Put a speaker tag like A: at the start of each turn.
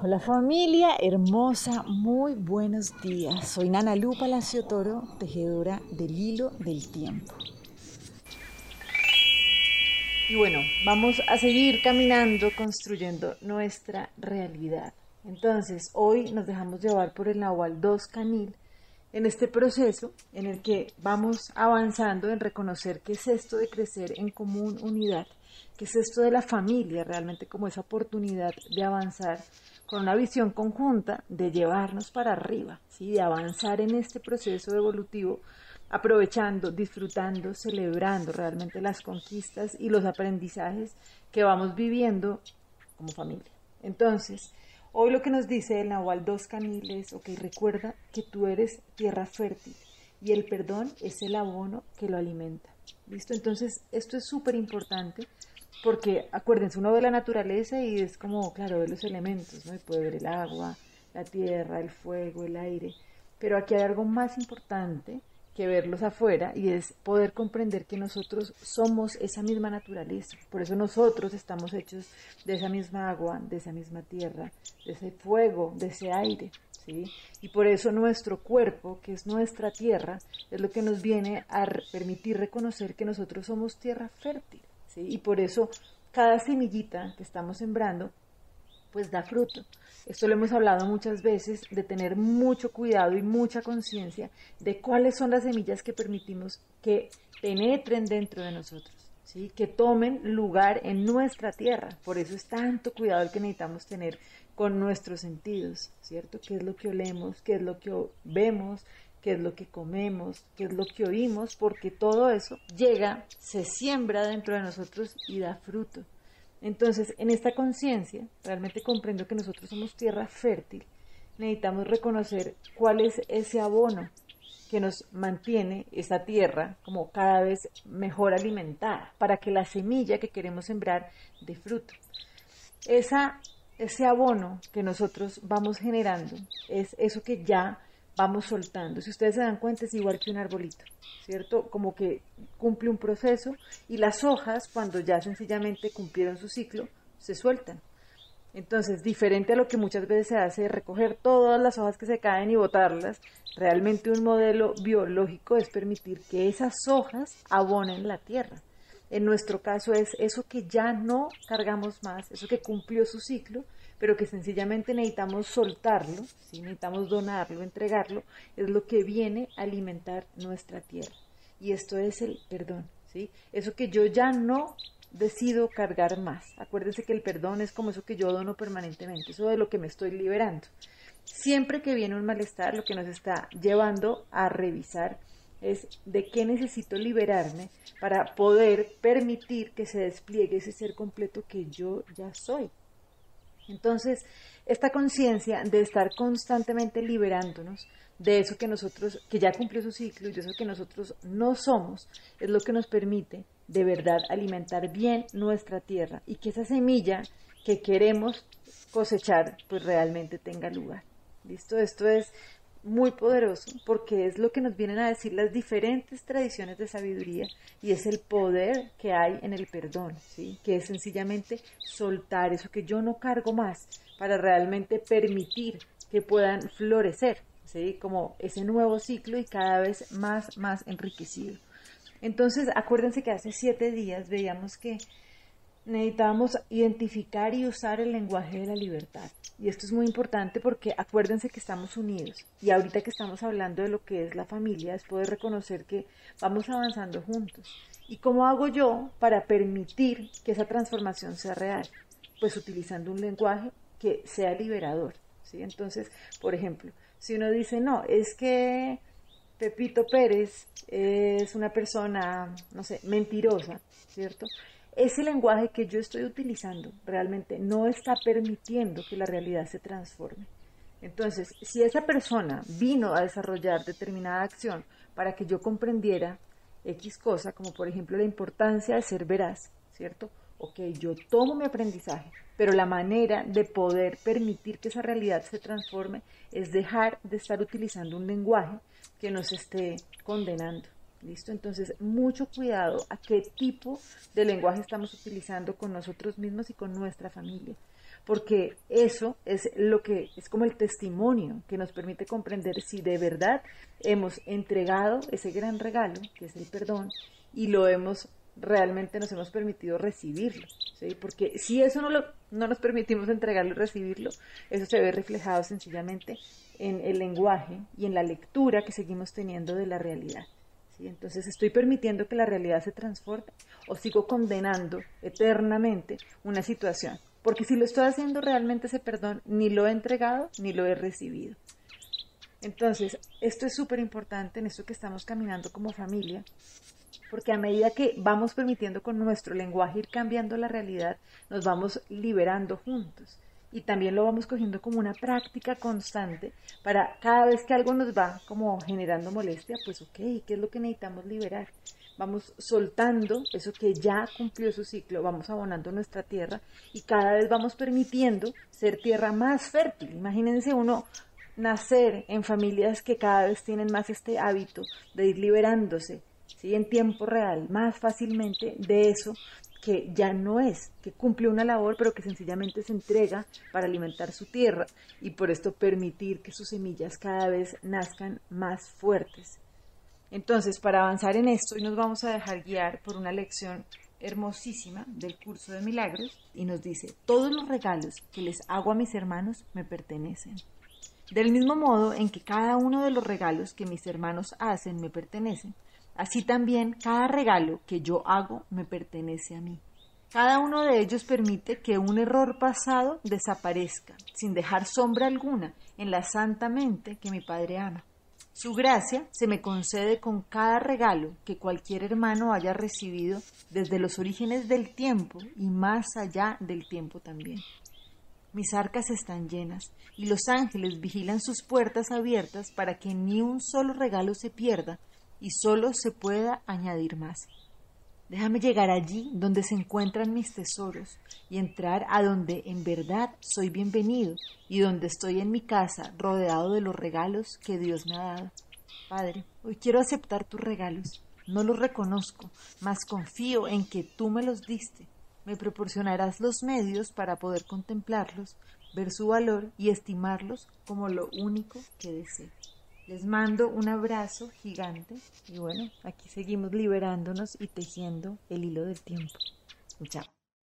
A: Hola familia hermosa, muy buenos días. Soy Nana Lu Palacio Toro, tejedora del hilo del tiempo. Y bueno, vamos a seguir caminando, construyendo nuestra realidad. Entonces, hoy nos dejamos llevar por el Nahual 2 Canil en este proceso en el que vamos avanzando en reconocer qué es esto de crecer en común unidad, qué es esto de la familia, realmente como esa oportunidad de avanzar con una visión conjunta de llevarnos para arriba, ¿sí? de avanzar en este proceso evolutivo, aprovechando, disfrutando, celebrando realmente las conquistas y los aprendizajes que vamos viviendo como familia. Entonces, hoy lo que nos dice el Nahual Dos Caniles, ok, recuerda que tú eres tierra fértil y el perdón es el abono que lo alimenta. ¿Listo? Entonces, esto es súper importante porque acuérdense, uno ve la naturaleza y es como, claro, ve los elementos, ¿no? Y puede ver el agua, la tierra, el fuego, el aire, pero aquí hay algo más importante que verlos afuera y es poder comprender que nosotros somos esa misma naturaleza. Por eso nosotros estamos hechos de esa misma agua, de esa misma tierra, de ese fuego, de ese aire. ¿sí? Y por eso nuestro cuerpo, que es nuestra tierra, es lo que nos viene a permitir reconocer que nosotros somos tierra fértil. Y por eso cada semillita que estamos sembrando, pues da fruto. Esto lo hemos hablado muchas veces, de tener mucho cuidado y mucha conciencia de cuáles son las semillas que permitimos que penetren dentro de nosotros. ¿Sí? que tomen lugar en nuestra tierra. Por eso es tanto cuidado el que necesitamos tener con nuestros sentidos, ¿cierto? ¿Qué es lo que olemos? ¿Qué es lo que vemos? Qué es lo que comemos, qué es lo que oímos, porque todo eso llega, se siembra dentro de nosotros y da fruto. Entonces, en esta conciencia, realmente comprendo que nosotros somos tierra fértil, necesitamos reconocer cuál es ese abono que nos mantiene esa tierra como cada vez mejor alimentada, para que la semilla que queremos sembrar dé fruto. Esa, ese abono que nosotros vamos generando es eso que ya vamos soltando. Si ustedes se dan cuenta, es igual que un arbolito, ¿cierto? Como que cumple un proceso y las hojas, cuando ya sencillamente cumplieron su ciclo, se sueltan. Entonces, diferente a lo que muchas veces se hace, recoger todas las hojas que se caen y botarlas, realmente un modelo biológico es permitir que esas hojas abonen la tierra. En nuestro caso es eso que ya no cargamos más, eso que cumplió su ciclo, pero que sencillamente necesitamos soltarlo, ¿sí? necesitamos donarlo, entregarlo, es lo que viene a alimentar nuestra tierra. Y esto es el perdón, ¿sí? Eso que yo ya no decido cargar más. Acuérdense que el perdón es como eso que yo dono permanentemente, eso de lo que me estoy liberando. Siempre que viene un malestar, lo que nos está llevando a revisar es de qué necesito liberarme para poder permitir que se despliegue ese ser completo que yo ya soy. Entonces, esta conciencia de estar constantemente liberándonos de eso que nosotros, que ya cumplió su ciclo y de eso que nosotros no somos, es lo que nos permite de verdad alimentar bien nuestra tierra y que esa semilla que queremos cosechar pues realmente tenga lugar. ¿Listo? Esto es muy poderoso porque es lo que nos vienen a decir las diferentes tradiciones de sabiduría y es el poder que hay en el perdón, ¿sí? que es sencillamente soltar eso que yo no cargo más para realmente permitir que puedan florecer, ¿sí? como ese nuevo ciclo y cada vez más, más enriquecido. Entonces, acuérdense que hace siete días veíamos que necesitábamos identificar y usar el lenguaje de la libertad. Y esto es muy importante porque acuérdense que estamos unidos. Y ahorita que estamos hablando de lo que es la familia, es poder reconocer que vamos avanzando juntos. ¿Y cómo hago yo para permitir que esa transformación sea real? Pues utilizando un lenguaje que sea liberador. ¿sí? Entonces, por ejemplo, si uno dice, no, es que Pepito Pérez es una persona, no sé, mentirosa, ¿cierto? Ese lenguaje que yo estoy utilizando realmente no está permitiendo que la realidad se transforme. Entonces, si esa persona vino a desarrollar determinada acción para que yo comprendiera X cosa, como por ejemplo la importancia de ser veraz, ¿cierto? Ok, yo tomo mi aprendizaje, pero la manera de poder permitir que esa realidad se transforme es dejar de estar utilizando un lenguaje que nos esté condenando. ¿Listo? Entonces, mucho cuidado a qué tipo de lenguaje estamos utilizando con nosotros mismos y con nuestra familia. porque eso es lo que es como el testimonio que nos permite comprender si de verdad hemos entregado ese gran regalo, que es el perdón, y lo hemos realmente nos hemos permitido recibirlo. Porque si eso no, lo, no nos permitimos entregarlo y recibirlo, eso se ve reflejado sencillamente en el lenguaje y en la lectura que seguimos teniendo de la realidad. ¿Sí? Entonces, ¿estoy permitiendo que la realidad se transforme o sigo condenando eternamente una situación? Porque si lo estoy haciendo realmente ese perdón, ni lo he entregado ni lo he recibido. Entonces, esto es súper importante en esto que estamos caminando como familia, porque a medida que vamos permitiendo con nuestro lenguaje ir cambiando la realidad, nos vamos liberando juntos. Y también lo vamos cogiendo como una práctica constante para cada vez que algo nos va como generando molestia, pues ok, ¿qué es lo que necesitamos liberar? Vamos soltando eso que ya cumplió su ciclo, vamos abonando nuestra tierra y cada vez vamos permitiendo ser tierra más fértil. Imagínense uno nacer en familias que cada vez tienen más este hábito de ir liberándose ¿sí? en tiempo real más fácilmente de eso que ya no es, que cumple una labor, pero que sencillamente se entrega para alimentar su tierra y por esto permitir que sus semillas cada vez nazcan más fuertes. Entonces, para avanzar en esto, hoy nos vamos a dejar guiar por una lección hermosísima del curso de milagros y nos dice, todos los regalos que les hago a mis hermanos me pertenecen. Del mismo modo en que cada uno de los regalos que mis hermanos hacen me pertenecen, Así también cada regalo que yo hago me pertenece a mí. Cada uno de ellos permite que un error pasado desaparezca, sin dejar sombra alguna en la santa mente que mi Padre ama. Su gracia se me concede con cada regalo que cualquier hermano haya recibido desde los orígenes del tiempo y más allá del tiempo también. Mis arcas están llenas y los ángeles vigilan sus puertas abiertas para que ni un solo regalo se pierda y solo se pueda añadir más. Déjame llegar allí donde se encuentran mis tesoros y entrar a donde en verdad soy bienvenido y donde estoy en mi casa rodeado de los regalos que Dios me ha dado. Padre, hoy quiero aceptar tus regalos. No los reconozco, mas confío en que tú me los diste. Me proporcionarás los medios para poder contemplarlos, ver su valor y estimarlos como lo único que deseo. Les mando un abrazo gigante y bueno, aquí seguimos liberándonos y tejiendo el hilo del tiempo. Chao.